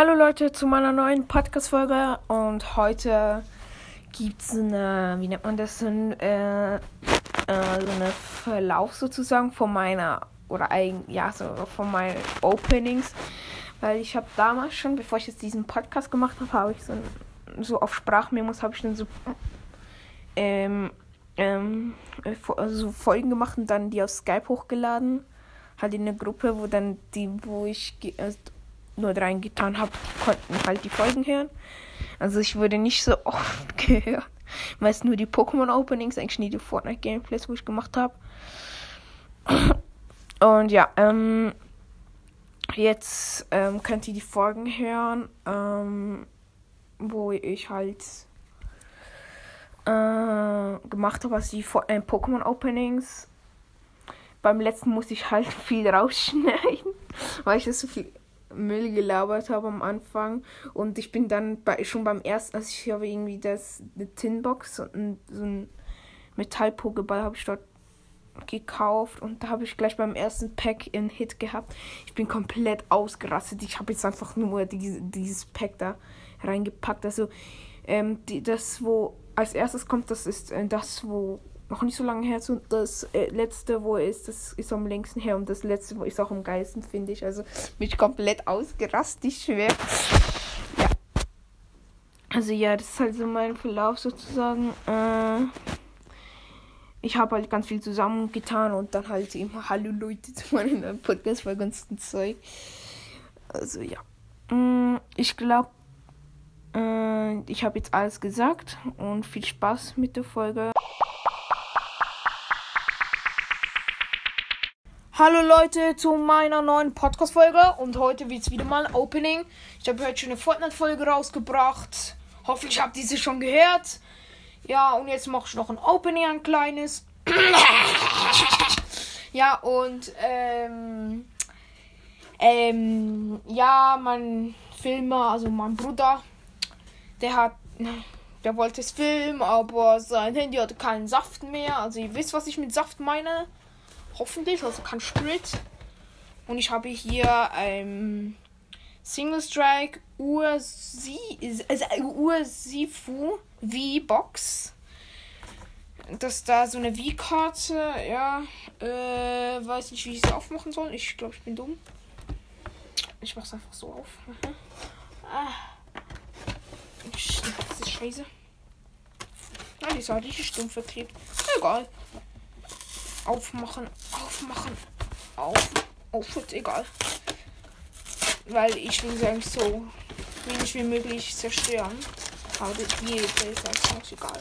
Hallo Leute zu meiner neuen Podcast-Folge und heute gibt es eine, wie nennt man das, ein, äh, äh, so eine Verlauf sozusagen von meiner, oder ein, ja, so von meinen Openings, weil ich habe damals schon, bevor ich jetzt diesen Podcast gemacht habe, habe ich so, so auf Sprachmemos, habe ich dann so, ähm, ähm, also Folgen gemacht und dann die auf Skype hochgeladen, halt in eine Gruppe, wo dann die, wo ich, also nur reingetan habe, konnten halt die Folgen hören. Also ich wurde nicht so oft gehört. Meist nur die Pokémon Openings, eigentlich nie die Fortnite Gameplays, wo ich gemacht habe. Und ja, ähm, jetzt ähm, könnt ihr die Folgen hören, ähm, wo ich halt äh, gemacht habe, also die äh, Pokémon Openings. Beim letzten musste ich halt viel rausschneiden, weil ich das so viel Müll gelabert habe am Anfang. Und ich bin dann bei, schon beim ersten, also ich habe irgendwie das, eine Tinbox und ein, so ein Metallpokeball habe ich dort gekauft und da habe ich gleich beim ersten Pack einen Hit gehabt. Ich bin komplett ausgerastet. Ich habe jetzt einfach nur diese, dieses Pack da reingepackt. Also ähm, die, das, wo als erstes kommt, das ist äh, das, wo noch nicht so lange her. Und das äh, letzte, wo er ist, das ist am längsten her. Und das letzte, wo ist auch am geilsten, finde ich. Also mich komplett ausgerastet, schwer. Ja. Also ja, das ist halt so mein Verlauf sozusagen. Äh, ich habe halt ganz viel zusammengetan und dann halt immer Hallo Leute zu meinem Podcast war ganz Zeug. Also ja. Mm, ich glaube, äh, ich habe jetzt alles gesagt und viel Spaß mit der Folge. Hallo Leute zu meiner neuen Podcast-Folge und heute wird es wieder mal ein Opening. Ich habe heute schon eine Fortnite-Folge rausgebracht. Hoffentlich habt ihr sie schon gehört. Ja, und jetzt mache ich noch ein Opening, ein kleines. ja, und ähm, ähm, ja, mein Filmer, also mein Bruder, der hat, der wollte es filmen, aber sein Handy hatte keinen Saft mehr. Also ihr wisst, was ich mit Saft meine. Hoffentlich, also kein Sprit. Und ich habe hier ein Single Strike Ursi, also Ursifu V-Box. Das ist da so eine V-Karte, ja. Äh, weiß nicht, wie ich sie aufmachen soll. Ich glaube, ich bin dumm. Ich mach's einfach so auf. Ah. Das ist scheiße. Nein, die ist halt richtig stumpf verklebt. Egal. Aufmachen, aufmachen, auf, auf, wird egal. Weil ich will sie eigentlich so wenig wie möglich zerstören. Aber jede ist eigentlich egal.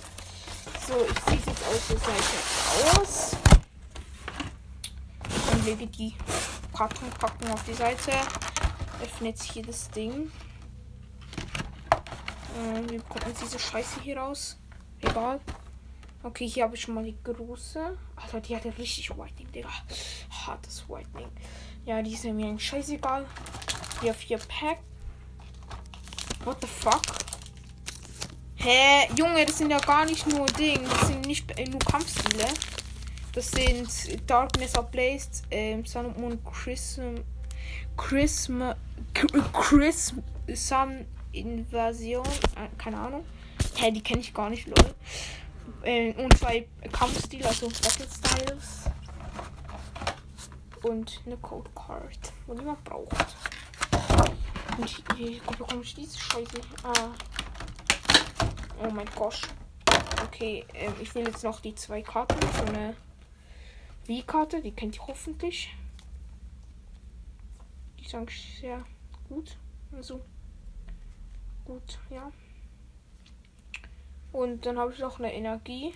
So, ich ziehe jetzt aus der Seite aus. Dann lege die Karton packen auf die Seite. Öffne jetzt hier das Ding. Äh, wie bekommt man diese Scheiße hier raus? Egal. Okay, hier habe ich schon mal die große. Alter, die hatte richtig Whitening, Digga. Hartes Whitening. Ja, die ist mir eigentlich scheißegal. Hier vier Pack. What the fuck? Hä? Junge, das sind ja gar nicht nur Ding. Das sind nicht nur Kampfstile. Das sind Darkness Ablaze, ähm, Sun und Moon Chrism. Chrism. Chrism. Sun Invasion. Äh, keine Ahnung. Hä, die kenne ich gar nicht, Leute äh, und zwei Kampfstil, also Battle Styles. Und eine Code Card, wo niemand braucht. Und hier bekomme ich diese Scheiße. Ah. Oh mein Gott. Okay, äh, ich will jetzt noch die zwei Karten. So eine Wie-Karte, die kennt ihr hoffentlich. Die eigentlich sehr gut. Also gut, ja. Und dann habe ich noch eine Energie.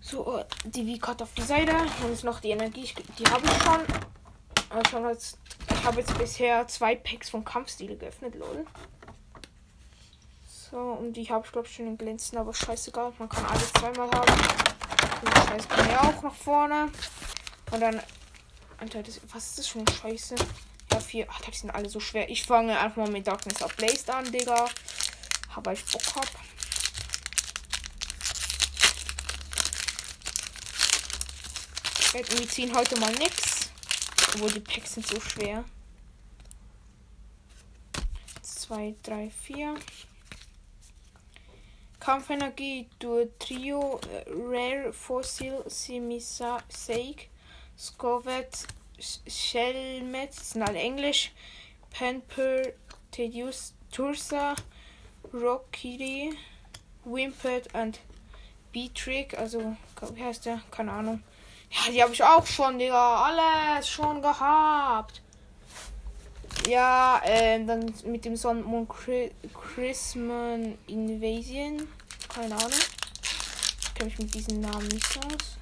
So, die V-Card auf die Seite. Dann ist noch die Energie. Die habe ich schon. Also jetzt, ich habe jetzt bisher zwei Packs von Kampfstil geöffnet, lol. So, und die habe ich glaube ich schon in Glänzen, aber scheißegal. Man kann alles zweimal haben. Und das Scheiß kann ja auch nach vorne. Und dann. Alter, das, was ist das für eine Scheiße? Ja, vier. Ach, die sind alle so schwer. Ich fange einfach mal mit Darkness of Blazed an, Digga. Aber ich Bock hab. Wir ziehen heute mal nix. Obwohl die Packs sind so schwer. 2, 3, 4. Kampfenergie durch Trio äh, Rare Fossil Simisaik Scovet Shelmet, alle Englisch. Penper Tedius Tursa Rockiri Wimpert und B-Trick, also wie heißt der? Keine Ahnung. Ja, die habe ich auch schon, Digga. Alles schon gehabt. Ja, ähm, dann mit dem Sonnenmond Christmas Invasion. Keine Ahnung. Ich kenne mich mit diesen Namen nicht aus.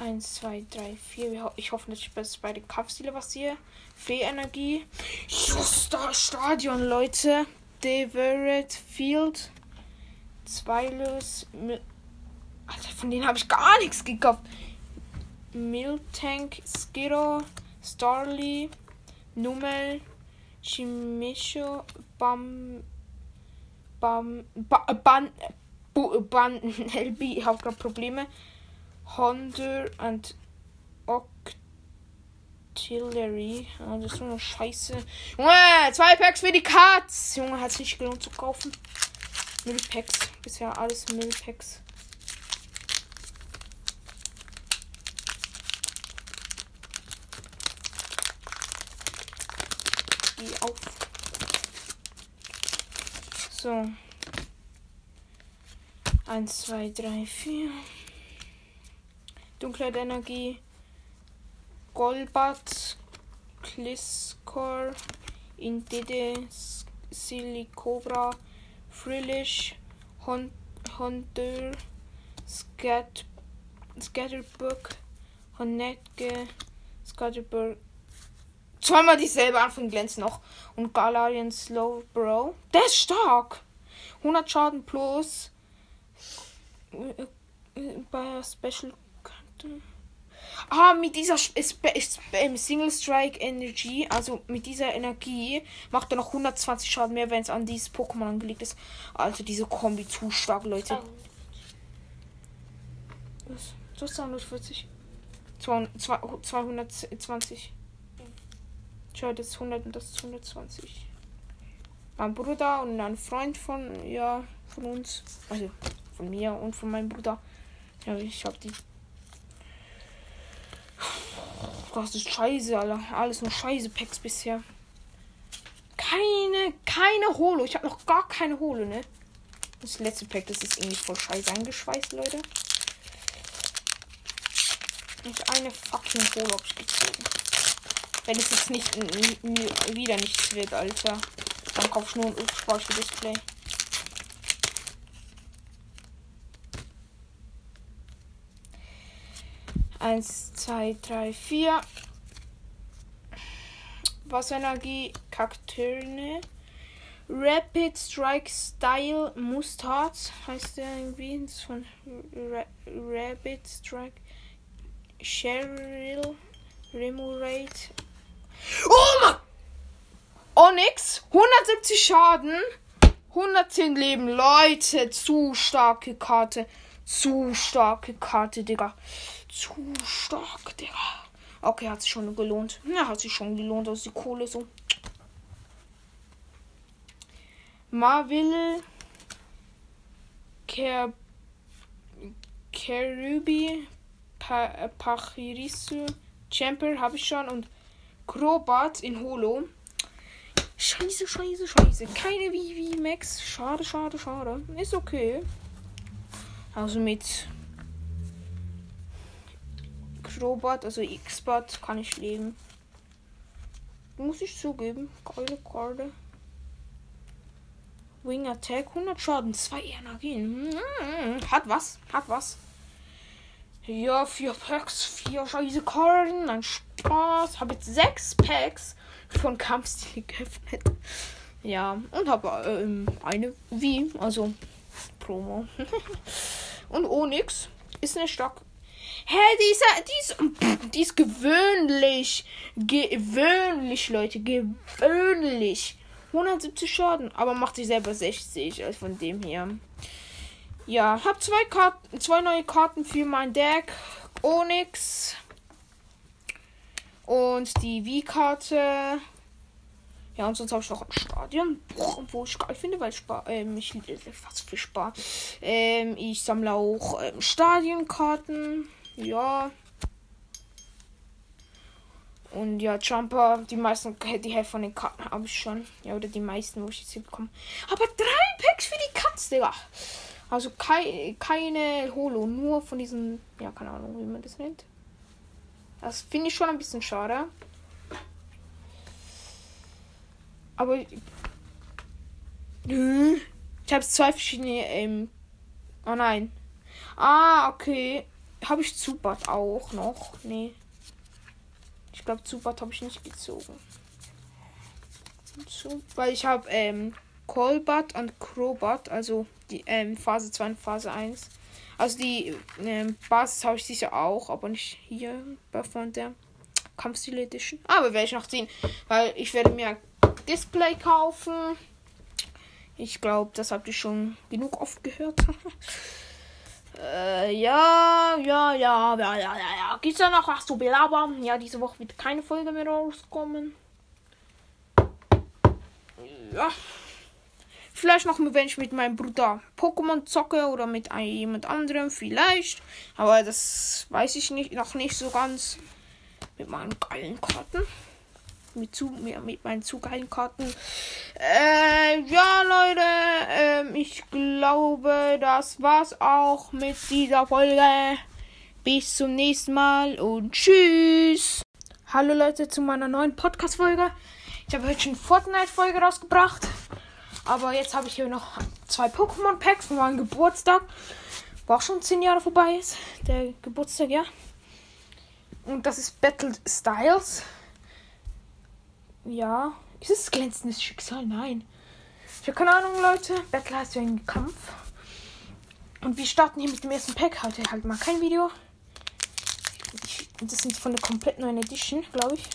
Eins, zwei, drei, vier. Ich hoffe, dass ich bei den Kampfstile was sehe. Fee-Energie. Stadion, Leute. Deveret Field. Zweilös. Alter, von denen habe ich gar nichts gekauft. Miltank, Skiro, Starly, Nummel, Chimisho, Bam, Bam, ba, Ban, Bu, Ban, LB, ich habe gerade Probleme. Honda und Octillery. Oh, das ist so eine Scheiße. Junge, zwei Packs für die Katz. Junge, hat es nicht gelohnt zu kaufen. Müllpacks. Bisher alles Müllpacks. die auf. So. 1, 2, 3, 4. Dunkle Energie. Golbat. Kliskor. Indide. Silicobra. Frillish. Hunter. Scat. Scatterbook. Honetke. Scatterbook zweimal dieselbe Anfang glänzt noch. Und Galarian Slow Bro. Der ist stark. 100 Schaden plus. Bei Special. Ah, mit dieser Single Strike Energy, also mit dieser Energie, macht er noch 120 Schaden mehr, wenn es an dieses Pokémon angelegt ist. Also diese Kombi zu stark, Leute. Was? Du hast 240. 220. Schau, das ist 100 und das ist 120. Mein Bruder und ein Freund von, ja, von uns. Also von mir und von meinem Bruder. Ja, ich hab die. Das ist scheiße, Alter. Alles nur scheiße Packs bisher. Keine, keine Holo. Ich habe noch gar keine Holo, ne? Das letzte Pack, das ist irgendwie voll scheiße eingeschweißt, Leute. Nicht eine fucking Holo hab ich gezogen. Wenn es jetzt nicht wieder nichts wird, Alter. Dann kauf ich nur ein Speicher-Display. Eins, zwei, drei, vier. Wasserenergie, Kaktöne. Rapid Strike Style Mustard heißt der irgendwie. Das ist von Ra Rapid Strike. Cheryl Remurate Oh Mann! Onyx, 170 Schaden, 110 Leben. Leute, zu starke Karte. Zu starke Karte, Digga. Zu stark, Digga. Okay, hat sich schon gelohnt. Ja, hat sich schon gelohnt, aus die Kohle so. Marvel. Ker Kerubi. Pa Pachirisu. Champer habe ich schon und Crobat in Holo. Scheiße, scheiße, scheiße. Keine Vivi Max. Schade, schade, schade. Ist okay. Also mit Crobat, also X-Bot, kann ich leben. Muss ich zugeben. Geile Karte. Wing Attack, 100 Schaden, 2 Energien. Hm, hat was, hat was. Ja, vier Packs, vier scheiße Karten, ein Spaß. Habe jetzt sechs Packs von Kampfstil geöffnet. Ja, und habe ähm, eine wie, also Promo. und Onyx ist eine stark. Hä, die ist, die ist, die ist gewöhnlich. Gewöhnlich, Leute, gewöhnlich. 170 Schaden, aber macht sich selber 60, also von dem her. Ja, habe zwei Karten, zwei neue Karten für mein Deck. Onyx und die V-Karte. Ja, und sonst habe ich noch ein Stadion, wo ich geil finde, weil Spar, ähm, ich was für Spar. Ähm, ich sammle auch ähm, Stadionkarten. Ja. Und ja, Jumper, die meisten, die Hälfte von den Karten habe ich schon. Ja, oder die meisten, wo ich jetzt hier bekomme. Aber drei Packs für die Katze, Digga. Also kei keine Holo, nur von diesen, ja, keine Ahnung, wie man das nennt. Das finde ich schon ein bisschen schade. Aber ich habe zwei verschiedene. Ähm, oh nein. Ah, okay. Habe ich Zubat auch noch? Nee. Ich glaube, Zubat habe ich nicht gezogen. Weil ich habe ähm, Colbat und Crobat, also die ähm, Phase 2 und Phase 1. Also die ähm, Basis habe ich sicher auch, aber nicht hier von der Kampfstil Edition. Aber werde ich noch ziehen, weil ich werde mir Display kaufen. Ich glaube, das habt ihr schon genug oft gehört. äh, ja, ja, ja, ja, ja, ja, ja. Gibt's da noch was zu belabern? Ja, diese Woche wird keine Folge mehr rauskommen. Ja. Vielleicht noch, wenn ich mit meinem Bruder Pokémon zocke oder mit jemand anderem, vielleicht. Aber das weiß ich nicht, noch nicht so ganz. Mit meinen geilen Karten mit, zu, mit meinen zu geilen Karten. Äh, ja, Leute, äh, ich glaube, das war's auch mit dieser Folge. Bis zum nächsten Mal und tschüss. Hallo Leute zu meiner neuen Podcast-Folge. Ich habe heute schon Fortnite-Folge rausgebracht. Aber jetzt habe ich hier noch zwei Pokémon-Packs von meinem Geburtstag. Wo auch schon zehn Jahre vorbei ist. Der Geburtstag, ja. Und das ist Battle Styles. Ja. Ist es glänzendes Schicksal? Nein. Ich habe keine Ahnung, Leute. Battle heißt ja ein Kampf. Und wir starten hier mit dem ersten Pack. Heute halt mal kein Video. Ich, das sind von der komplett neuen Edition, glaube ich.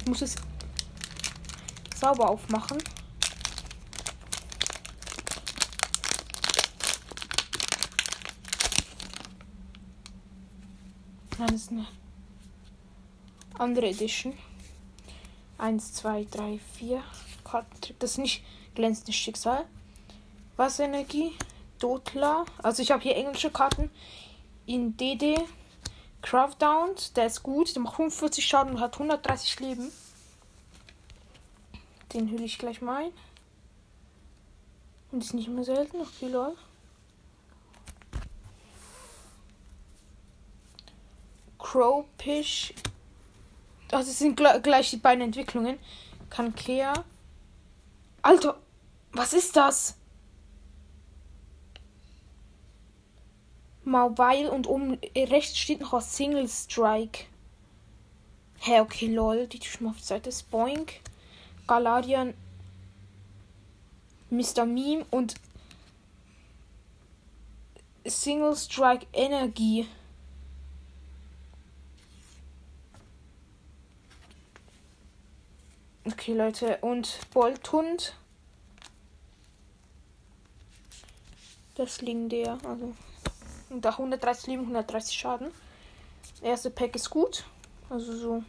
Ich muss es sauber aufmachen. Nein, ist eine andere Edition. 1, 2, 3, 4 Kartentrick. Das ist nicht glänzendes Schicksal. Wasserenergie. Dotla. Also ich habe hier englische Karten. In DD. Craftdown. Der ist gut. Der macht 45 Schaden und hat 130 Leben. Den hülle ich gleich mal ein. Und ist nicht mehr selten. Okay, lol. Crowpish. Also es sind gleich die beiden Entwicklungen. Kankea. Alter, was ist das? Mauweil und oben rechts steht noch was Single Strike. Hä, hey, okay, lol. Die tue ich mal auf die Seite. Spoink. Galarian. Mr. Meme und Single Strike Energie. Okay, Leute. Und Bolthund. Das der. Also. Und da 130 Leben, 130 Schaden. erste Pack ist gut. Also so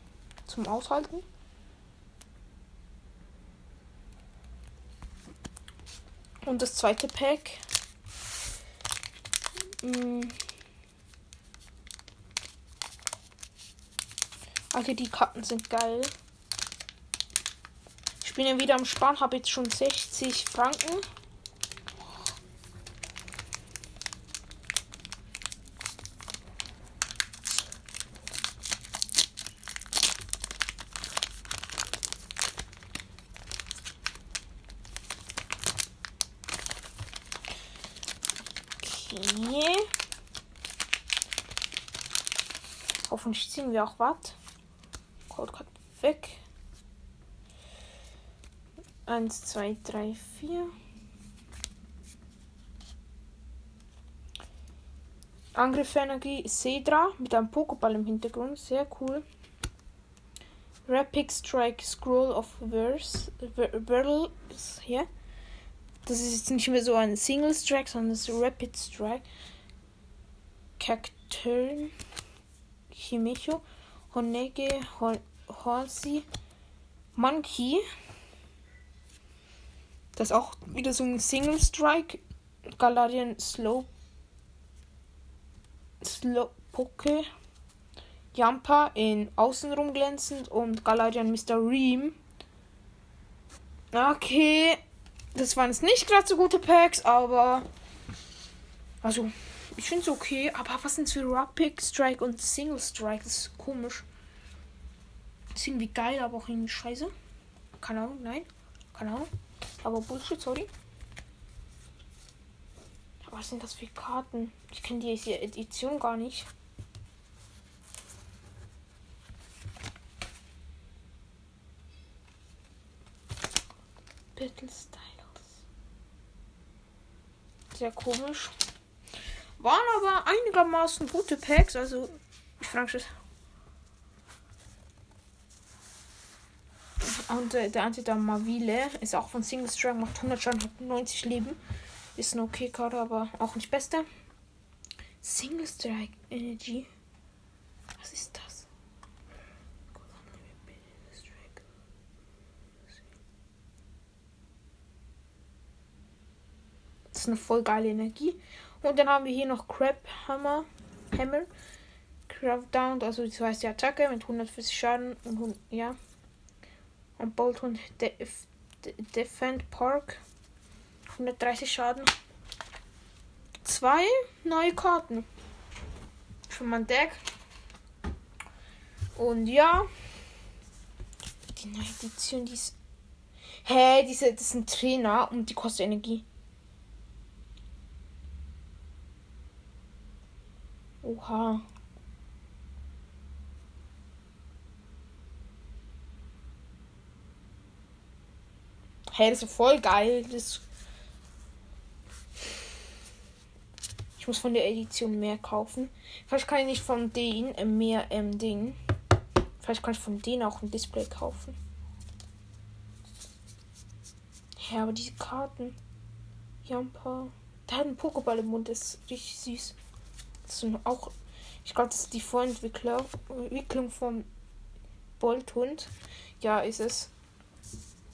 zum Aushalten. Und das zweite Pack. Hm. Also die Karten sind geil. Bin ja wieder am Sparen, habe jetzt schon 60 Franken. Okay. Hoffentlich ziehen wir auch was. Code weg. 1, 2, 3, 4. Angriffsenergie Cedra mit einem Pokéball im Hintergrund. Sehr cool. Rapid Strike Scroll of Verse. Hier. Das ist jetzt nicht mehr so ein Single Strike, sondern das ist Rapid Strike. Cacturn. Chimecho. Honege. Horsi. Monkey. Das ist auch wieder so ein Single Strike. Galarian Slow. Slow Poke. Jumper in Außenrum glänzend und Galarian Mr. Ream. Okay. Das waren jetzt nicht gerade so gute Packs, aber. Also, ich finde es okay. Aber was sind für Rapid Strike und Single Strike? Das ist komisch. Das ist irgendwie geil, aber auch irgendwie scheiße. Keine Ahnung, nein. Keine Ahnung. Aber Bullshit, sorry. Was sind das für Karten? Ich kenne die Edition gar nicht. Battle Styles. Sehr komisch. Waren aber einigermaßen gute Packs, also ich frage Und äh, der Antidam Mavile ist auch von Single Strike, macht 100 Schaden, hat 90 Leben. Ist eine okay Karte, aber auch nicht beste. Single Strike Energy. Was ist das? Das ist eine voll geile Energie. Und dann haben wir hier noch Crab Hammer. Hammer. Craft Down, also die Attacke mit 140 Schaden und ja. Und Bolt und Def Defend Park. 130 Schaden. Zwei neue Karten. Für mein Deck. Und ja. Die neue Edition, die ist. Hä, hey, diese, das ein Trainer und die kostet Energie. Oha. Hey, das ist voll geil. Das ich muss von der Edition mehr kaufen. Vielleicht kann ich nicht von denen äh, mehr ähm, Ding. Vielleicht kann ich von denen auch ein Display kaufen. Ja, aber diese Karten. Hier ein paar. Der hat einen Pokéball im Mund, das ist richtig süß. Das sind auch. Ich glaube, das ist die Vorentwicklung Entwicklung vom Bolthund. Ja, ist es.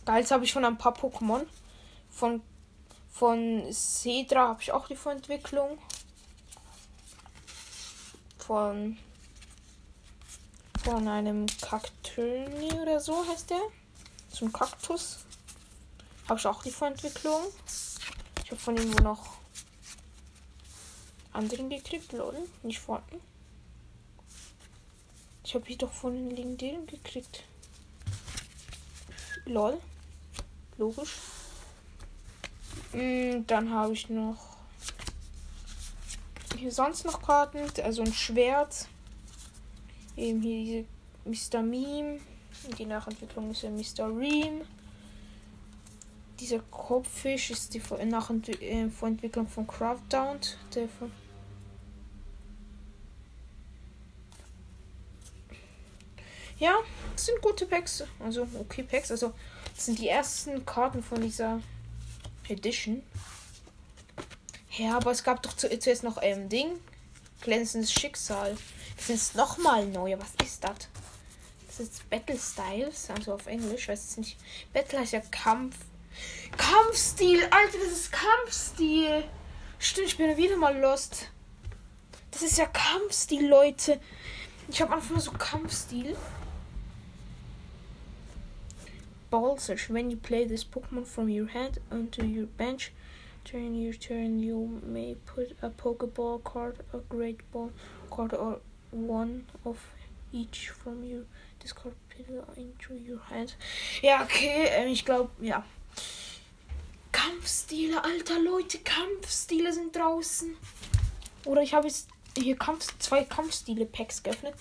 Geil, jetzt habe ich schon ein paar Pokémon. Von, von Cedra habe ich auch die Vorentwicklung. Von, von einem Kaktöni oder so heißt der. Ein Kaktus. Habe ich auch die Vorentwicklung. Ich habe von ihm wo noch anderen gekriegt, lol. Nicht vorten. Ich habe hier doch von den legendären gekriegt. Lol. Logisch. Mm, dann habe ich noch hier sonst noch Karten. Also ein Schwert. Eben hier diese Mr. Meme. Die Nachentwicklung ist ja Mr. Ream. Dieser Kopffisch ist die Nachentwicklung äh, von Craftdown. Der von Ja, sind gute Packs. Also, okay, Packs. Also, das sind die ersten Karten von dieser Edition. Ja, aber es gab doch zu, zuerst noch ein ähm, Ding. Glänzendes Schicksal. Das ist nochmal neu. Was ist das? Das ist Battle Styles. Also auf Englisch. Ich weiß es nicht. Battle heißt ja Kampf. Kampfstil. Alter, das ist Kampfstil. Stimmt, ich bin wieder mal lost. Das ist ja Kampfstil, Leute. Ich habe einfach nur so Kampfstil. Ball search. When you play this Pokemon from your hand onto your bench, during your turn you may put a Pokeball card, a Great Ball card, or one of each from your discard pile into your hand. Ja, okay, äh, ich glaube, ja. Kampfstile, alter Leute, Kampfstile sind draußen. Oder ich habe jetzt hier Kampf, zwei Kampfstile-Packs geöffnet.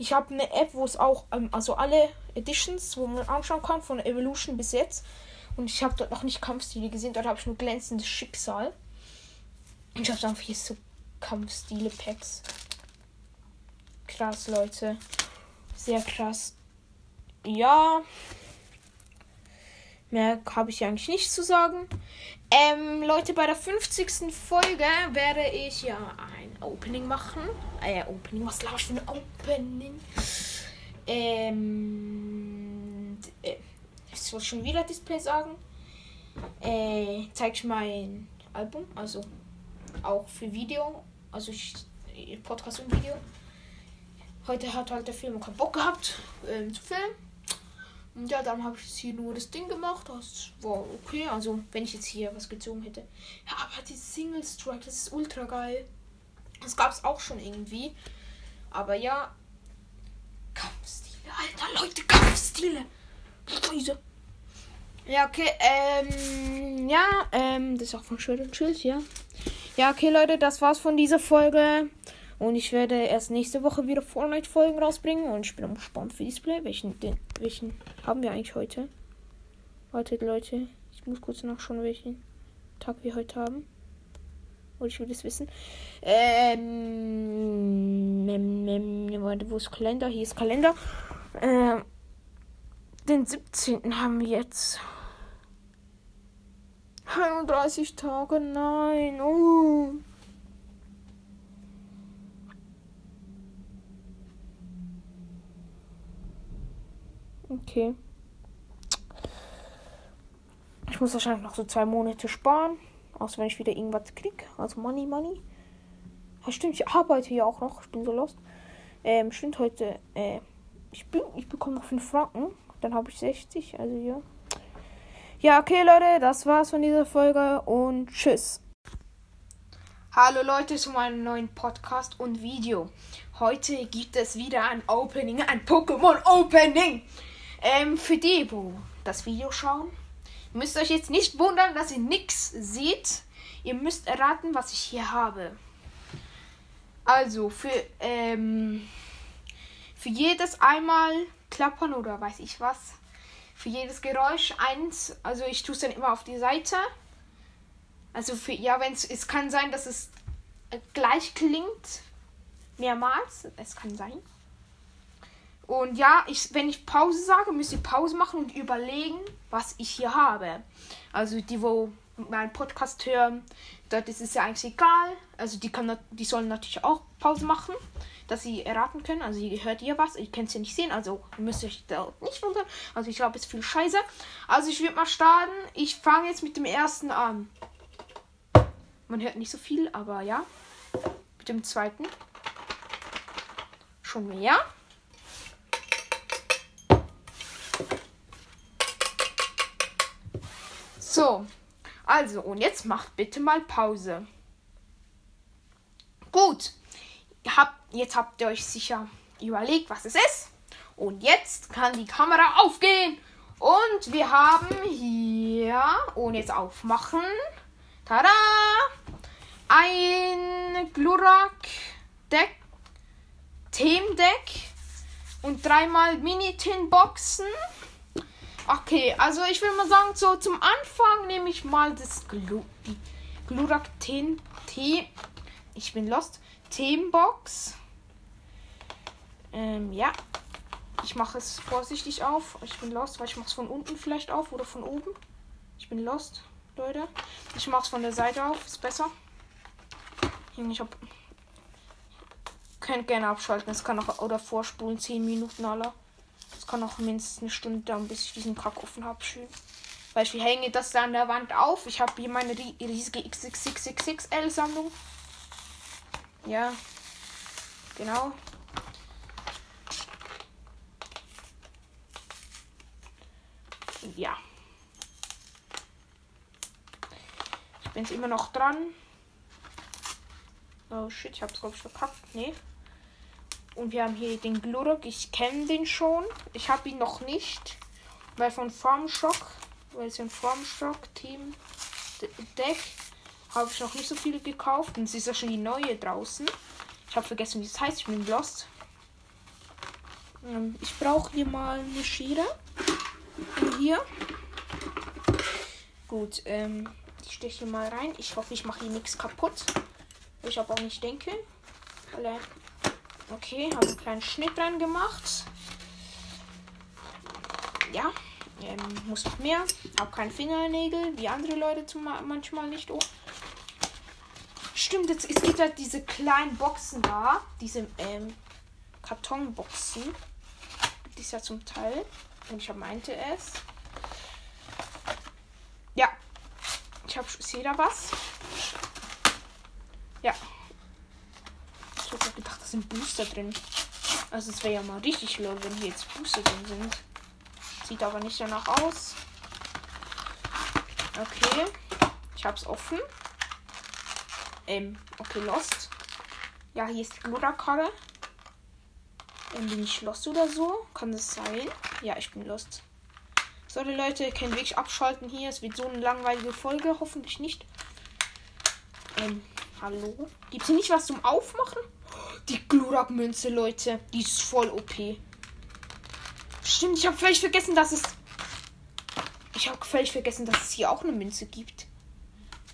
Ich habe eine App, wo es auch, ähm, also alle Editions, wo man anschauen kann, von Evolution bis jetzt. Und ich habe dort noch nicht Kampfstile gesehen, dort habe ich nur glänzendes Schicksal. Und ich habe einfach hier so Kampfstile-Packs. Krass, Leute. Sehr krass. ja. Mehr habe ich eigentlich nicht zu sagen. Ähm, Leute, bei der 50. Folge werde ich ja ein Opening machen. Äh, Opening, was glaube ich für ein Opening? Ähm, äh, ich soll schon wieder Display sagen. Äh, zeige ich mein Album, also auch für Video, also ich, Podcast und Video. Heute hat halt der Film keinen Bock gehabt ähm, zu filmen. Und ja, dann habe ich jetzt hier nur das Ding gemacht. Das war okay. Also, wenn ich jetzt hier was gezogen hätte. Ja, aber die Single Strike, das ist ultra geil. Das gab es auch schon irgendwie. Aber ja. Kampfstile, alter Leute, Kampfstile. Scheiße. Ja, okay, ähm, ja, ähm, das ist auch von Shirt und Schild, ja. Ja, okay, Leute, das war's von dieser Folge. Und ich werde erst nächste Woche wieder Fortnite-Folgen rausbringen. Und ich bin gespannt für Display. Welchen, den, welchen haben wir eigentlich heute? Wartet, Leute. Ich muss kurz nachschauen, welchen Tag wir heute haben. Und ich will es wissen. Ähm, ähm, ähm, warte, wo ist Kalender? Hier ist Kalender. Ähm, den 17. haben wir jetzt. 31 Tage, nein. Oh. Okay. Ich muss wahrscheinlich noch so zwei Monate sparen. Außer wenn ich wieder irgendwas krieg. Also Money, Money. Ja, stimmt, ich arbeite ja auch noch. Ich bin so lost. Ähm, stimmt heute. Äh, ich, bin, ich bekomme noch 5 Franken. Dann habe ich 60. Also ja. Ja, okay, Leute. Das war's von dieser Folge. Und tschüss. Hallo Leute zu meinem neuen Podcast und Video. Heute gibt es wieder ein Opening, ein Pokémon Opening. Ähm, für die, wo das Video schauen, müsst euch jetzt nicht wundern, dass ihr nichts seht. Ihr müsst erraten, was ich hier habe. Also, für, ähm, für jedes einmal klappern oder weiß ich was. Für jedes Geräusch eins. Also, ich tue es dann immer auf die Seite. Also, für, ja, wenn es, es kann sein, dass es gleich klingt. Mehrmals. Es kann sein. Und ja, ich, wenn ich Pause sage, müsst ihr Pause machen und überlegen, was ich hier habe. Also die, wo meinen Podcast hören, dort ist es ja eigentlich egal. Also die, kann, die sollen natürlich auch Pause machen, dass sie erraten können. Also ihr hört ihr was, ihr könnt es ja nicht sehen, also müsst ihr euch da nicht wundern. Also ich glaube, es ist viel Scheiße. Also ich würde mal starten. Ich fange jetzt mit dem ersten an. Man hört nicht so viel, aber ja. Mit dem zweiten. Schon mehr. So, also und jetzt macht bitte mal Pause. Gut, habt, jetzt habt ihr euch sicher überlegt, was es ist. Und jetzt kann die Kamera aufgehen. Und wir haben hier, und jetzt aufmachen, tada, ein Glurak Deck, Themendeck und dreimal Mini-Tin-Boxen. Okay, also ich will mal sagen, so zum Anfang nehme ich mal das Glu die Glurak T. Ich bin lost. Themenbox. Ähm, ja. Ich mache es vorsichtig auf. Ich bin lost, weil ich mache es von unten vielleicht auf oder von oben. Ich bin lost, Leute. Ich mache es von der Seite auf, ist besser. Ich hab. Könnt gerne abschalten. Es kann auch oder vorspulen 10 Minuten aller kann auch mindestens eine Stunde dauern, bis ich diesen Kack offen habe. Schön. Weil ich hänge das da an der Wand auf. Ich habe hier meine riesige XXXXL-Sammlung. Ja. Genau. Ja. Ich bin jetzt immer noch dran. Oh shit, ich hab's glaube ich verkackt. Nee. Und wir haben hier den Glurok. Ich kenne den schon. Ich habe ihn noch nicht. Weil von Formshock, weil es ein Formshock Team Deck habe ich noch nicht so viele gekauft. Und es ist ja schon die neue draußen. Ich habe vergessen, wie es heißt. Ich bin lost. Ähm, ich brauche hier mal eine Schere. Hier. Gut, ähm, ich steche mal rein. Ich hoffe, ich mache hier nichts kaputt. Ich habe auch nicht denke. Alle Okay, habe einen kleinen Schnitt dran gemacht. ja, ähm, muss noch mehr. Hab keine Fingernägel, wie andere Leute zum, manchmal nicht. Oh. Stimmt, jetzt, es gibt halt diese kleinen Boxen da. Diese ähm, Kartonboxen. Gibt es ja zum Teil. Und ich meinte es. Ja. Ich habe da was. Ja. Ich habe gedacht, da sind Booster drin. Also es wäre ja mal richtig low, wenn hier jetzt Booster drin sind. Sieht aber nicht danach aus. Okay. Ich hab's offen. Ähm, okay, Lost. Ja, hier ist die Glura-Karte. Ähm, bin ich Lost oder so? Kann das sein? Ja, ich bin Lost. Sorry Leute, könnt wirklich abschalten hier. Es wird so eine langweilige Folge, hoffentlich nicht. Ähm, hallo? Gibt hier nicht was zum Aufmachen? Die Glurak-Münze, Leute. Die ist voll OP. Stimmt, ich habe völlig vergessen, dass es. Ich habe völlig vergessen, dass es hier auch eine Münze gibt.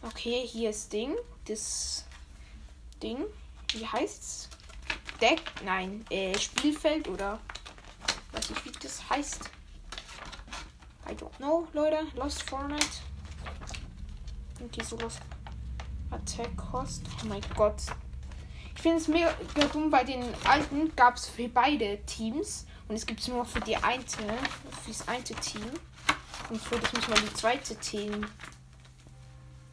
Okay, hier ist Ding. Das Ding. Wie heißt's? Deck? Nein, äh, Spielfeld oder. Weiß nicht, wie das heißt. I don't know, Leute. Lost Fortnite. Okay, so Lost Attack Cost. Oh mein Gott. Ich finde es mega dumm. Bei den alten gab es für beide Teams. Und es gibt es nur für die eine, für das eine Team. Und für das muss man die zweite Team,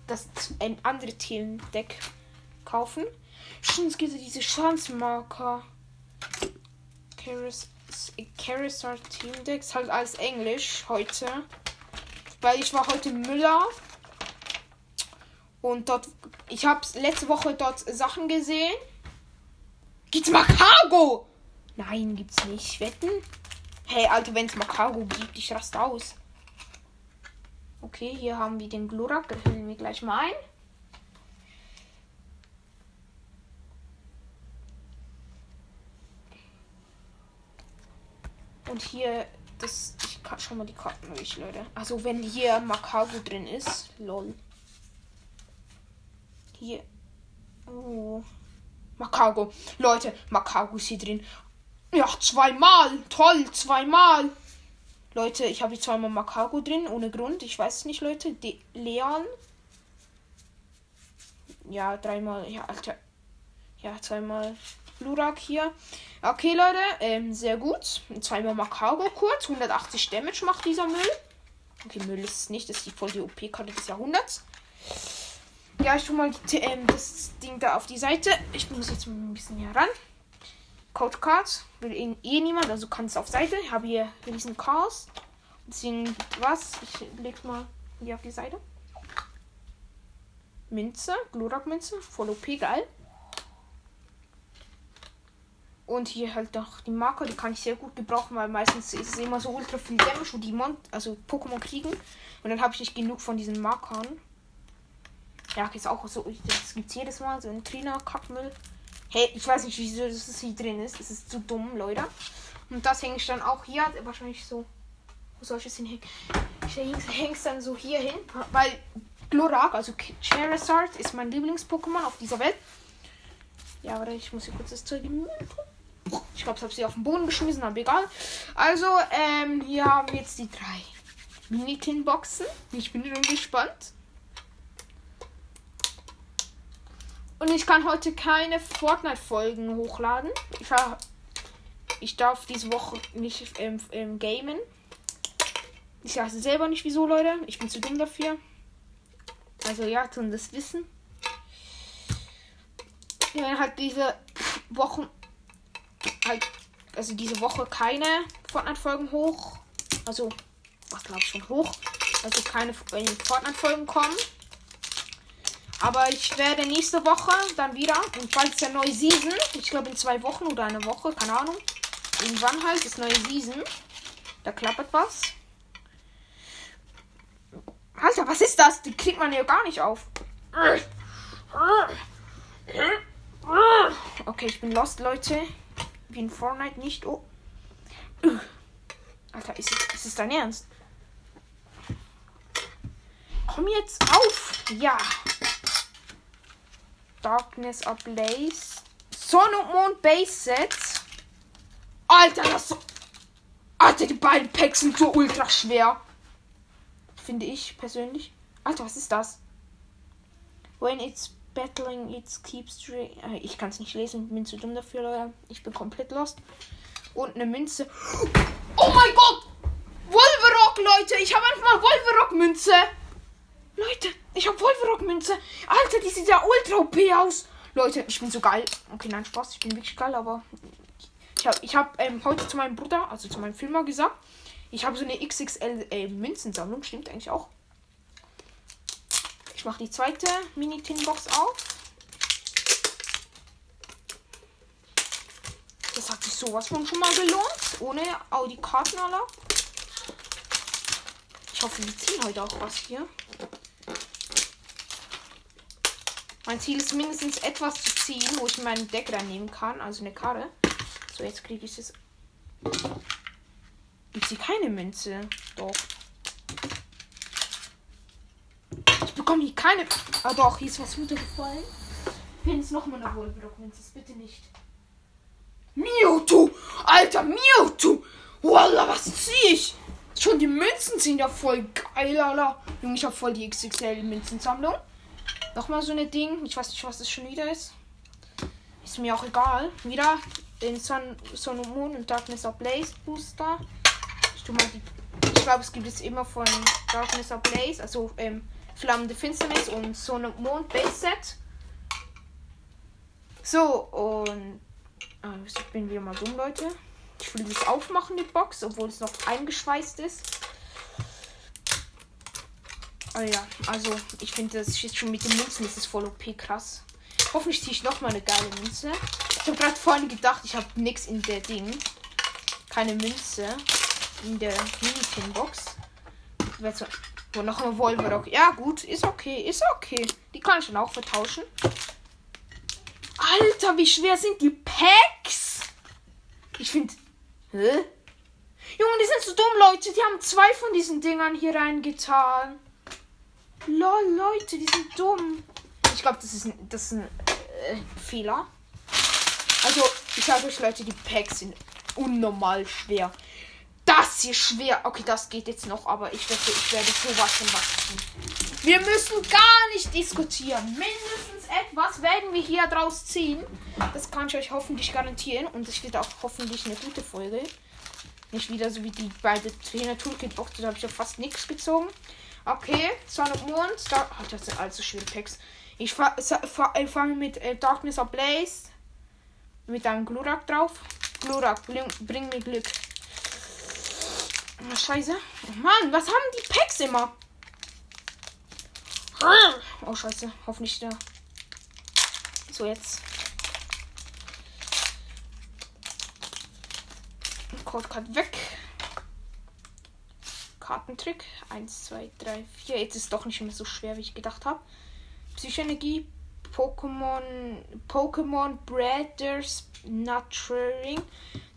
das ein andere Team Deck kaufen. Stimmt, es gibt diese Chancemarker. Charizard Team Decks, halt alles Englisch heute. Weil ich war heute Müller. Und dort, ich habe letzte Woche dort Sachen gesehen. Gibt's mal Cargo? Nein, gibt's nicht. Wetten? Hey, Alter, wenn es mal Cargo gibt, ich raste aus. Okay, hier haben wir den Glurak. Den hüllen wir gleich mal ein. Und hier, das, ich kann schon mal die Karten durch, Leute. Also wenn hier Makago drin ist, lol. Hier. Oh. Makago. Leute, Makago ist hier drin. Ja, zweimal. Toll, zweimal. Leute, ich habe hier zweimal Makago drin, ohne Grund. Ich weiß es nicht, Leute. De Leon. Ja, dreimal. Ja, Alter. Ja, zweimal Lurak hier. Okay, Leute. Ähm, sehr gut. Zweimal Makago kurz. 180 Damage macht dieser Müll. Okay, Müll ist es nicht. Das ist die voll die OP-Karte des Jahrhunderts. Ja, ich tue mal die, ähm, das Ding da auf die Seite. Ich muss jetzt ein bisschen hier ran. Code Cards will eh, eh niemand, also kann es auf Seite. Ich habe hier riesen Chaos. Deswegen was? Ich leg mal hier auf die Seite. Münze, Glurak Münze, voll OP, geil. Und hier halt noch die Marker, die kann ich sehr gut gebrauchen, weil meistens ist es immer so ultra viel Damage, wo die Mon also Pokémon kriegen. Und dann habe ich nicht genug von diesen Markern. Ja, ist auch so, das gibt es jedes Mal, so ein Trina-Kackmüll. Hey, ich weiß nicht, wieso das hier drin ist. Es ist zu dumm, Leute. Und das hänge ich dann auch hier. Wahrscheinlich so. Wo soll ich es hinhängen? Ich hänge es dann so hier hin. Weil Glurak, also Charizard, ist mein Lieblings-Pokémon auf dieser Welt. Ja, warte, ich muss hier kurz das Zeug in Ich glaube, ich habe sie auf den Boden geschmissen, aber egal. Also, ähm, hier haben wir jetzt die drei Mini-Tin-Boxen. Ich bin schon gespannt. Und ich kann heute keine Fortnite-Folgen hochladen. Ich, ich darf diese Woche nicht ähm, ähm, gamen. Ich weiß selber nicht wieso, Leute. Ich bin zu dumm dafür. Also ja, tun das wissen. Wir werden halt diese Wochen halt, also diese Woche keine Fortnite-Folgen hoch. Also, was glaube ich schon hoch. Also keine äh, Fortnite-Folgen kommen. Aber ich werde nächste Woche dann wieder, und falls der neue Season, ich glaube in zwei Wochen oder eine Woche, keine Ahnung, irgendwann halt das neue Season, da klappert was. Alter, was ist das? Die kriegt man ja gar nicht auf. Okay, ich bin lost, Leute. Wie in Fortnite nicht. Oh. Alter, ist es, ist es dein Ernst? Komm jetzt auf! Ja. Darkness Ablaze. Sonne und Mond Base Set. Alter, das so. Alter, die beiden Packs sind so ultra schwer. Finde ich persönlich. Alter, was ist das? When it's battling, it keeps. Äh, ich kann es nicht lesen, bin zu dumm dafür, Leute. Ich bin komplett lost. Und eine Münze. Oh mein Gott! Wolverock, Leute! Ich habe einfach mal Wolverock-Münze! Leute, ich habe Wolverock-Münze! Alter, die sieht ja ultra OP aus! Leute, ich bin so geil. Okay, nein, Spaß, ich bin wirklich geil, aber ich habe ich hab, ähm, heute zu meinem Bruder, also zu meinem Filmer gesagt, ich habe so eine XXL äh, Münzensammlung, stimmt eigentlich auch. Ich mache die zweite Mini-Tin-Box auf. Das hat sich sowas von schon mal gelohnt. Ohne Audi-Karten aller. Ich hoffe, wir ziehen heute auch was hier. Mein Ziel ist mindestens etwas zu ziehen, wo ich meinen Deck reinnehmen kann. Also eine Karre. So, jetzt kriege ich es. Ich ziehe keine Münze. Doch. Ich bekomme hier keine. Ah doch, hier ist was runtergefallen. Hier ist nochmal eine Wolverine-Münze. Bitte nicht. Mewtwo! Alter, Mewtwo! Wallah, was ziehe ich? Schon die Münzen sind ja voll geil, Alter. Junge, ich habe voll die XXL-Münzensammlung. Nochmal so eine Ding. Ich weiß nicht, was das schon wieder ist. Ist mir auch egal. Wieder den Sun, Sun und Moon und Darkness Ablaze Booster. Ich. Ich glaube, es gibt es immer von Darkness Ablaze, also ähm, Flammende Finsternis und Sonne und Mond Base Set. So, und. Ah, ich bin wieder mal dumm, Leute. Ich will das aufmachen, die Box, obwohl es noch eingeschweißt ist. Oh ja, also ich finde das jetzt schon mit den Münzen ist es voll OP krass. Hoffentlich ziehe ich noch mal eine geile Münze. Ich habe gerade vorhin gedacht, ich habe nichts in der Ding. Keine Münze in der Mini-Tin-Box. Wo noch ein Wolverock. Ja, gut, ist okay, ist okay. Die kann ich dann auch vertauschen. Alter, wie schwer sind die Packs? Ich finde. Hä? Junge, die sind so dumm, Leute. Die haben zwei von diesen Dingern hier reingetan. Lol, Leute, die sind dumm. Ich glaube, das ist ein, das ist ein äh, Fehler. Also, ich sage euch, Leute, die Packs sind unnormal schwer. Das hier schwer. Okay, das geht jetzt noch, aber ich wette, ich werde sowas von ziehen. Wir müssen gar nicht diskutieren. Mindestens etwas werden wir hier draus ziehen. Das kann ich euch hoffentlich garantieren. Und es wird auch hoffentlich eine gute Folge. Nicht wieder so wie die beiden Trainer Toolkit Box. Da habe ich ja fast nichts gezogen. Okay, Sonne und Mond. Da, oh, das sind allzu schwere Packs. Ich fange fang mit äh, Darkness Ablaze. Mit einem Glurak drauf. Glurak, bring, bring mir Glück. Oh, scheiße. Oh Mann, was haben die Packs immer? Oh, scheiße. Hoffentlich da. So, jetzt. Codecard weg. Kartentrick. 1, 2, 3, 4. Jetzt ist es doch nicht mehr so schwer, wie ich gedacht habe. Psychenergie. Pokémon. Pokémon Breeders Nurturing.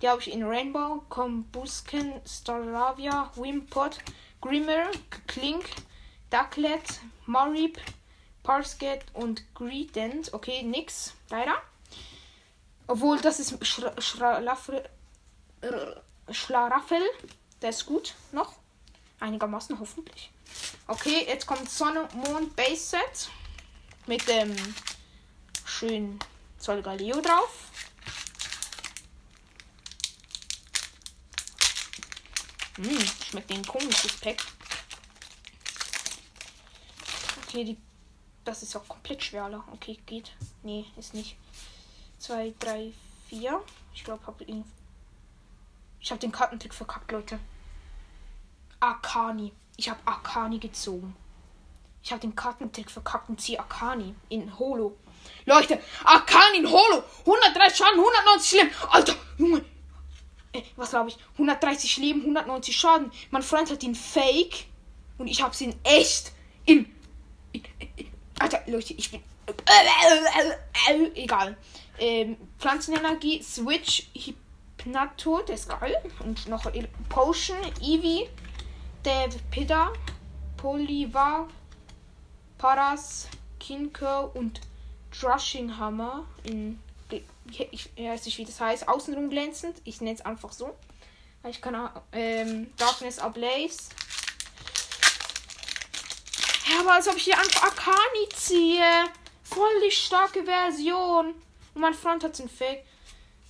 Die habe ich in Rainbow. Kombusken. Staravia. Wimpod. Grimmer. Klink. Ducklet. Marip. Parsket und Greedent. Okay, nix. Leider. Obwohl, das ist Schlaraffel. Der ist gut noch. Einigermaßen hoffentlich. Okay, jetzt kommt Sonne, Mond, Base Set. Mit dem schönen Solgaleo drauf. Hm, schmeckt den komisches Pack. Okay, die, das ist auch komplett schwer. Okay, geht. Nee, ist nicht. 2, 3, 4. Ich glaube, ihn. Ich habe den Kartentrick verkackt, Leute. Akani. Ich habe Akani gezogen. Ich habe den Kartentrick verkackt und ziehe Akani in Holo. Leute, Akani in Holo. 130 Schaden, 190 Leben. Alter, Junge. Äh, was glaube ich? 130 Leben, 190 Schaden. Mein Freund hat ihn fake. Und ich habe echt in, in, in. Alter, Leute, ich bin. Egal. Ähm, Pflanzenenergie, Switch, Hypnato, der ist geil. Und noch Potion, Eevee. Dave Pida, Polivar, Paras, Kinko und Drushinghammer in ich weiß nicht, wie das heißt, außenrum glänzend. Ich nenne es einfach so. Ich kann ähm, Darkness Ablaze. Ja, aber als ob ich hier einfach Akani ziehe. Voll die starke Version. Und mein Freund hat einen Fake.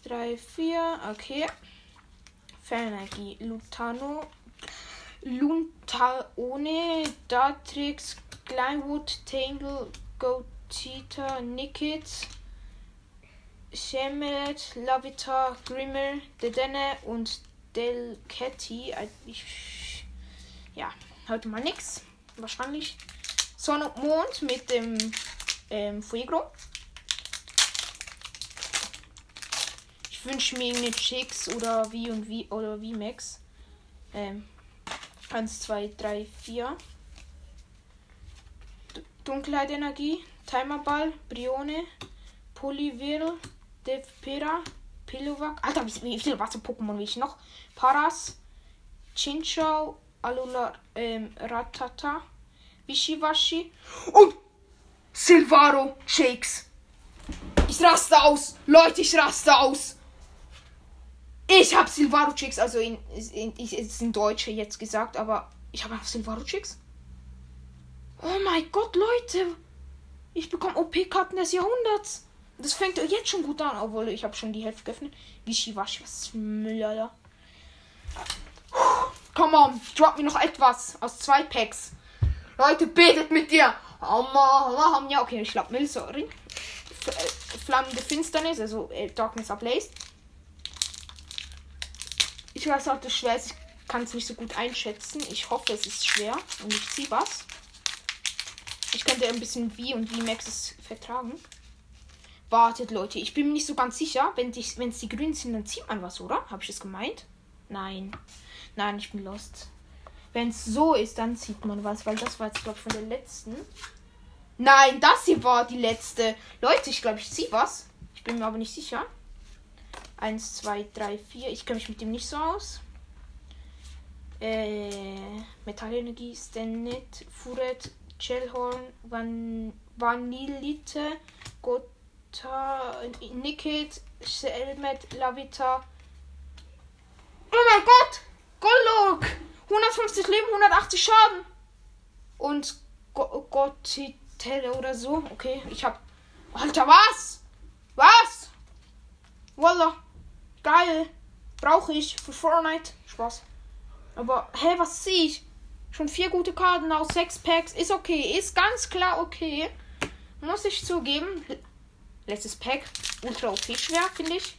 3, 4, okay. Fernenergie. Lutano. Luntaone. Datrix. Kleinwood. Tangle. Gotita. Nickit. Shemet. Lavita. Grimmer. Dedenne und Delcatty. Ich, ja, heute mal nix. Wahrscheinlich. Sonne und Mond mit dem ähm, Fuegro. Ich wünsche mir eine Chicks oder wie und wie oder wie Max. Ähm, 1, 2, 3, 4. Dunkelheitenergie, Timerball, Brione, Polyville, Devpera, Pilovac. Alter, wie, viele Wasser-Pokémon will ich noch? Paras, Chinchou, Alula, ähm, Ratata, Wischiwaschi und Silvaro Shakes. Ich raste aus. Leute, ich raste aus. Ich habe Silvaro Chicks, also in, in, in, ist in Deutsche jetzt gesagt, aber ich habe Silvaro Chicks. Oh mein Gott, Leute. Ich bekomme OP-Karten des Jahrhunderts. Das fängt jetzt schon gut an, obwohl ich habe schon die Hälfte geöffnet. Wischiwaschi, was ist Müll, Alter. Come on, drop mir noch etwas aus zwei Packs. Leute, betet mit dir. Ja, okay, ich glaube Mill, sorry. Flammende Finsternis, also äh, Darkness Ablaze. Auch, das schwer ist. Ich kann es nicht so gut einschätzen. Ich hoffe, es ist schwer und ich ziehe was. Ich könnte ein bisschen wie und wie Max es vertragen. Wartet, Leute, ich bin mir nicht so ganz sicher. Wenn es die, die grünen sind, dann zieht man was, oder? Habe ich das gemeint? Nein. Nein, ich bin lost. Wenn es so ist, dann zieht man was, weil das war jetzt, glaube ich, von der letzten. Nein, das hier war die letzte. Leute, ich glaube, ich ziehe was. Ich bin mir aber nicht sicher. Eins, zwei, drei, vier. Ich kenne mich mit dem nicht so aus. Äh, Metallenergie, Stennet, Furet, Chellhorn, Van Vanillite, Gotha, Nicket, Selmet, Lavita. Oh mein Gott! Golok! 150 Leben, 180 Schaden. Und Go Gottitelle oder so. Okay, ich hab. Alter, was? Was? Voila. Geil. Brauche ich für Fortnite. Spaß. Aber, hä, was sehe ich? Schon vier gute Karten aus sechs Packs. Ist okay. Ist ganz klar okay. Muss ich zugeben. Letztes Pack. Ultra OP schwer, finde ich.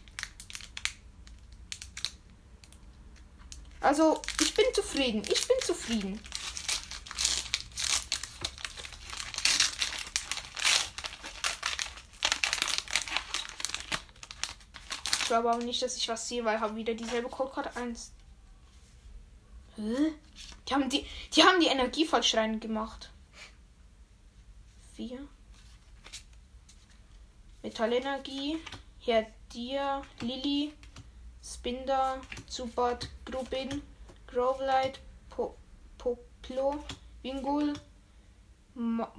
Also, ich bin zufrieden. Ich bin zufrieden. Ich glaube aber nicht, dass ich was sehe, weil ich habe wieder dieselbe Codekarte 1. Hä? Die haben die, die haben die Energie falsch rein gemacht. 4. Metallenergie. Hier dir, Lilly, Spinder, Zubat, Grubin, Grovelight, po Poplo, Wingul, Ma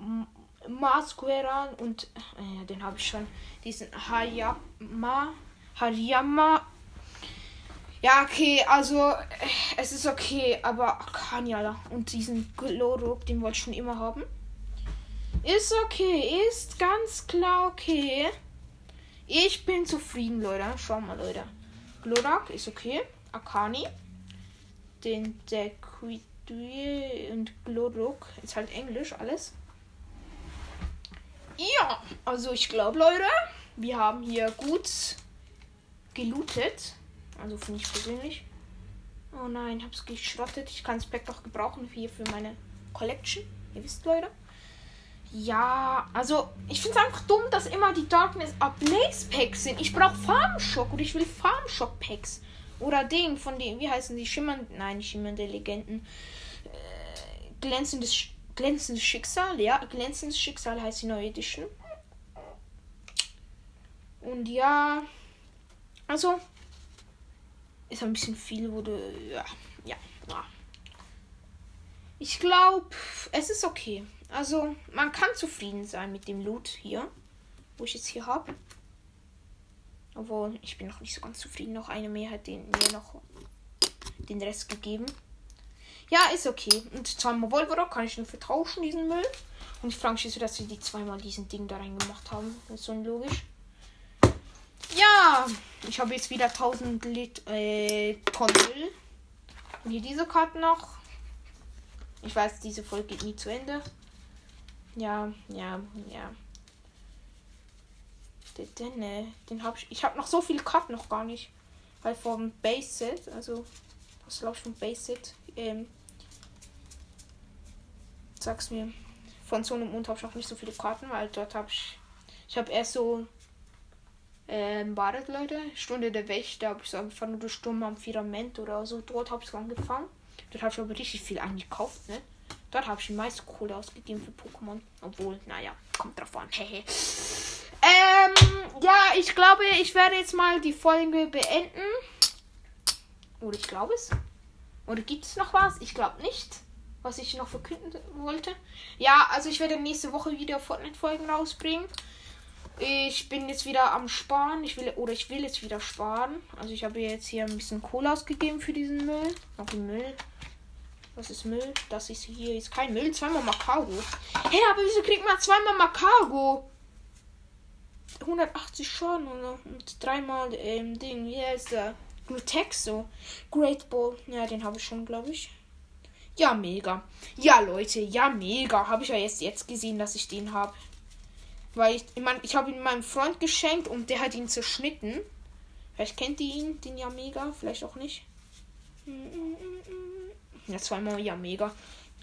Masqueran und äh, den habe ich schon. Diesen Hayama. Hariyama. Ja, okay, also äh, es ist okay, aber Kanyala und diesen Glorok, den wollte ich schon immer haben. Ist okay, ist ganz klar okay. Ich bin zufrieden, Leute. Schau mal, Leute. Glorak ist okay. Akani. Den Dequidui und Glorok ist halt Englisch alles. Ja, also ich glaube, Leute, wir haben hier gut gelootet. Also finde ich persönlich. Oh nein, hab's geschrottet. Ich kann das Pack doch gebrauchen hier für meine Collection. Ihr wisst, Leute. Ja, also ich finde es einfach dumm, dass immer die Darkness Ablaze Packs sind. Ich brauche Farmshock oder ich will Farmshock Packs. Oder den von den, wie heißen die? Schimmernde, nein, schimmernde Legenden. Äh, glänzendes, glänzendes Schicksal, ja, glänzendes Schicksal heißt die neue Edition. Und ja, also ist ein bisschen viel, wurde, ja, ja. Ich glaube, es ist okay. Also, man kann zufrieden sein mit dem Loot hier, wo ich jetzt hier habe. Obwohl, ich bin noch nicht so ganz zufrieden. Noch eine Mehrheit, den mir noch den Rest gegeben. Ja, ist okay. Und zweimal Wolverock kann ich nur vertauschen, diesen Müll. Und ich frage mich so, dass sie die zweimal diesen Ding da reingemacht haben. Das ist so unlogisch. Ja, ich habe jetzt wieder 1000 Lit äh, Müll. Und hier diese Karte noch. Ich weiß, diese Folge geht nie zu Ende. Ja, ja, ja. Den, den, den habe ich. Ich habe noch so viele Karten noch gar nicht. Weil vom Base Set, also das glaube ich vom Base Set, ähm, sag's mir. Von so einem Mond habe ich noch nicht so viele Karten, weil dort habe ich. Ich habe erst so. Ähm, wartet Leute, Stunde der Wächter, habe ich so angefangen, oder Sturm am Firmament oder so. Dort habe ich angefangen. Dort habe ich aber richtig viel eingekauft, ne? Dort habe ich die meiste Kohle ausgegeben für Pokémon. Obwohl, naja, kommt drauf an. ähm, ja, ich glaube, ich werde jetzt mal die Folge beenden. Oder ich glaube es. Oder gibt es noch was? Ich glaube nicht. Was ich noch verkünden wollte. Ja, also ich werde nächste Woche wieder Fortnite-Folgen rausbringen. Ich bin jetzt wieder am Sparen. Ich will oder ich will jetzt wieder sparen. Also ich habe jetzt hier ein bisschen Kohle ausgegeben für diesen Müll. Noch den Müll. Was ist Müll? Das ist hier ist kein Müll. Zweimal Macargo. Hä, hey, aber wieso kriegt man zweimal Macargo? 180 schon oder? Und dreimal ähm, Ding. Wie heißt der? Glutexo. Great Ball. Ja, den habe ich schon, glaube ich. Ja, mega. Ja, Leute, ja, mega. Habe ich ja jetzt, jetzt gesehen, dass ich den habe. Weil ich, ich, mein, ich habe ihn meinem Freund geschenkt und der hat ihn zerschnitten. Vielleicht kennt ihr ihn, den ja mega, vielleicht auch nicht. Ja, zweimal ja mega.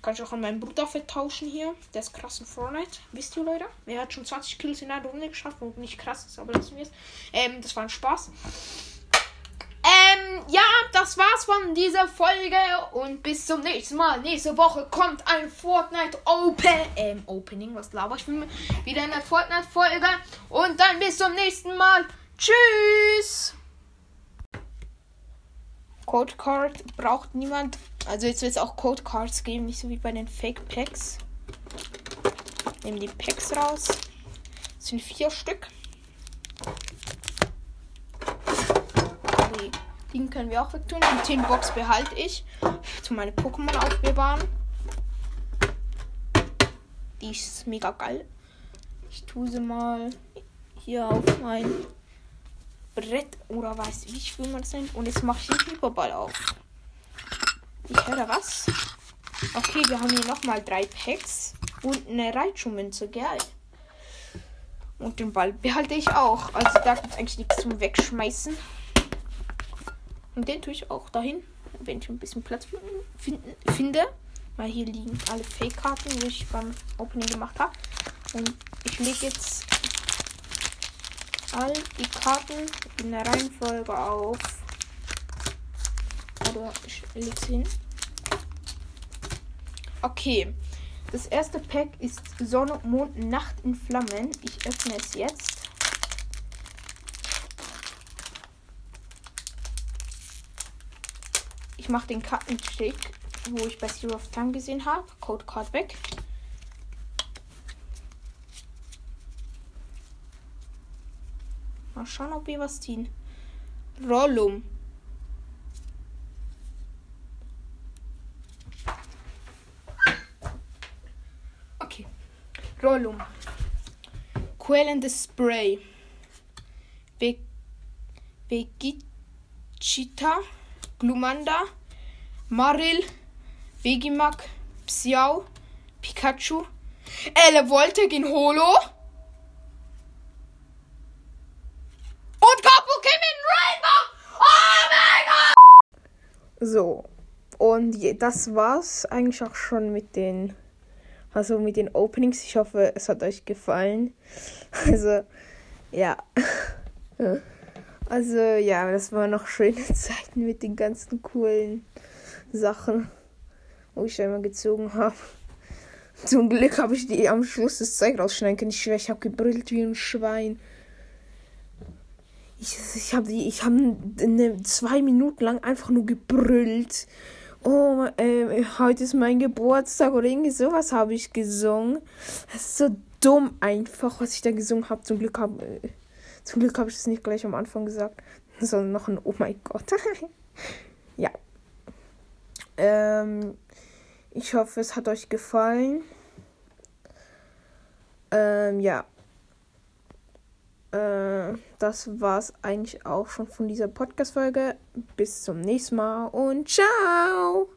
Kann ich auch an meinen Bruder vertauschen hier. Der ist krass in Fortnite. Wisst ihr, Leute? Er hat schon 20 Kills in einer Runde geschafft, und nicht krass ist, aber lassen wir es. Ähm, das war ein Spaß. Ähm, ja, das war's von dieser Folge und bis zum nächsten Mal. Nächste Woche kommt ein Fortnite Open ähm, Opening, was laber ich wieder eine Fortnite Folge und dann bis zum nächsten Mal. Tschüss. Code Card braucht niemand. Also jetzt wird es auch Code Cards geben, nicht so wie bei den Fake Packs. Nehmen die Packs raus. Das sind vier Stück. Die können wir auch wegtun. Die 10 Box behalte ich. Zu meine Pokémon aufbewahren. Die ist mega geil. Ich tue sie mal hier auf mein Brett oder weiß ich, wie man das nennt. Und jetzt mache ich den Hyperball auf. Ich höre was. Okay, wir haben hier nochmal drei Packs und eine Reitschuhmünze. Geil. Und den Ball behalte ich auch. Also da gibt es eigentlich nichts zum Wegschmeißen. Und den tue ich auch dahin, wenn ich ein bisschen Platz finden, finde. Weil hier liegen alle Fake-Karten, die ich beim Opening gemacht habe. Und ich lege jetzt all die Karten in der Reihenfolge auf. Oder ich lege sie hin. Okay. Das erste Pack ist Sonne, Mond, Nacht in Flammen. Ich öffne es jetzt. Ich mache den Kartenstick, wo ich bei Zero of Time gesehen habe. Code Card weg. Mal schauen, ob wir was ziehen. Rollum. Okay. Rollum. Quellendes Spray. Ve Vegeta. Glumanda, Maril, Vegimak, Psiau, Pikachu, Elevolte gegen Holo und Kapukimin Rainbow! Oh mein Gott! So, und das war's eigentlich auch schon mit den, also mit den Openings. Ich hoffe, es hat euch gefallen. Also, ja. Also ja, das waren noch schöne Zeiten mit den ganzen coolen Sachen, wo ich einmal gezogen habe. Zum Glück habe ich die am Schluss das Zeug rausschneiden können. Ich ich habe gebrüllt wie ein Schwein. Ich, ich habe ich hab eine, zwei Minuten lang einfach nur gebrüllt. Oh, äh, heute ist mein Geburtstag oder irgendwie sowas habe ich gesungen. Das ist so dumm einfach, was ich da gesungen habe. Zum Glück habe äh, zum Glück habe ich es nicht gleich am Anfang gesagt, sondern noch ein Oh mein Gott. ja. Ähm, ich hoffe, es hat euch gefallen. Ähm, ja. Äh, das war's eigentlich auch schon von dieser Podcast-Folge. Bis zum nächsten Mal und ciao!